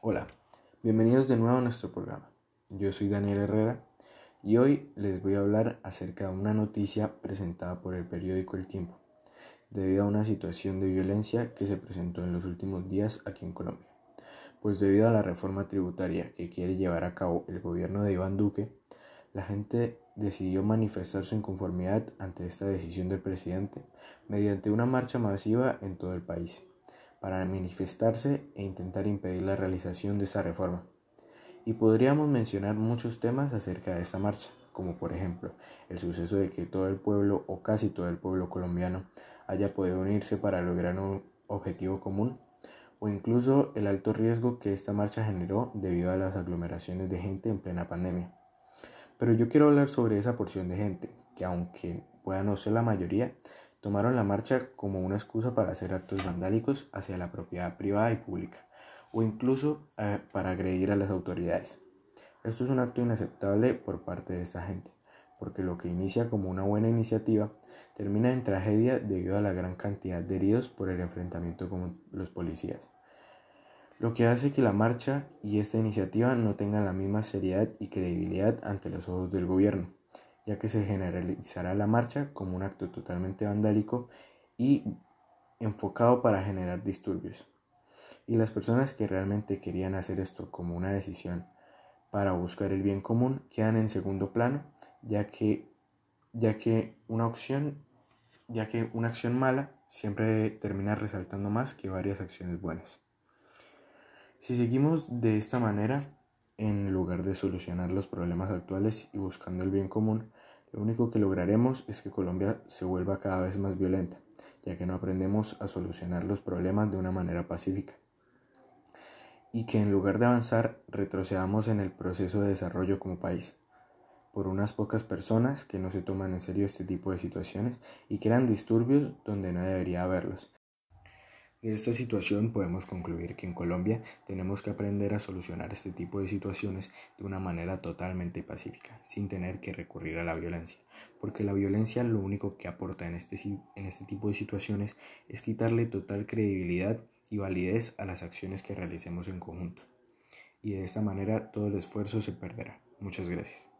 Hola, bienvenidos de nuevo a nuestro programa. Yo soy Daniel Herrera y hoy les voy a hablar acerca de una noticia presentada por el periódico El Tiempo, debido a una situación de violencia que se presentó en los últimos días aquí en Colombia. Pues debido a la reforma tributaria que quiere llevar a cabo el gobierno de Iván Duque, la gente decidió manifestar su inconformidad ante esta decisión del presidente mediante una marcha masiva en todo el país para manifestarse e intentar impedir la realización de esta reforma. Y podríamos mencionar muchos temas acerca de esta marcha, como por ejemplo el suceso de que todo el pueblo o casi todo el pueblo colombiano haya podido unirse para lograr un objetivo común, o incluso el alto riesgo que esta marcha generó debido a las aglomeraciones de gente en plena pandemia. Pero yo quiero hablar sobre esa porción de gente, que aunque pueda no ser la mayoría, tomaron la marcha como una excusa para hacer actos vandálicos hacia la propiedad privada y pública, o incluso eh, para agredir a las autoridades. Esto es un acto inaceptable por parte de esta gente, porque lo que inicia como una buena iniciativa termina en tragedia debido a la gran cantidad de heridos por el enfrentamiento con los policías. Lo que hace que la marcha y esta iniciativa no tengan la misma seriedad y credibilidad ante los ojos del gobierno ya que se generalizará la marcha como un acto totalmente vandálico y enfocado para generar disturbios. Y las personas que realmente querían hacer esto como una decisión para buscar el bien común quedan en segundo plano, ya que, ya que una opción ya que una acción mala siempre termina resaltando más que varias acciones buenas. Si seguimos de esta manera, en lugar de solucionar los problemas actuales y buscando el bien común, lo único que lograremos es que Colombia se vuelva cada vez más violenta, ya que no aprendemos a solucionar los problemas de una manera pacífica. Y que en lugar de avanzar, retrocedamos en el proceso de desarrollo como país, por unas pocas personas que no se toman en serio este tipo de situaciones y crean disturbios donde no debería haberlos, de esta situación podemos concluir que en Colombia tenemos que aprender a solucionar este tipo de situaciones de una manera totalmente pacífica, sin tener que recurrir a la violencia, porque la violencia lo único que aporta en este, en este tipo de situaciones es quitarle total credibilidad y validez a las acciones que realicemos en conjunto. Y de esta manera todo el esfuerzo se perderá. Muchas gracias.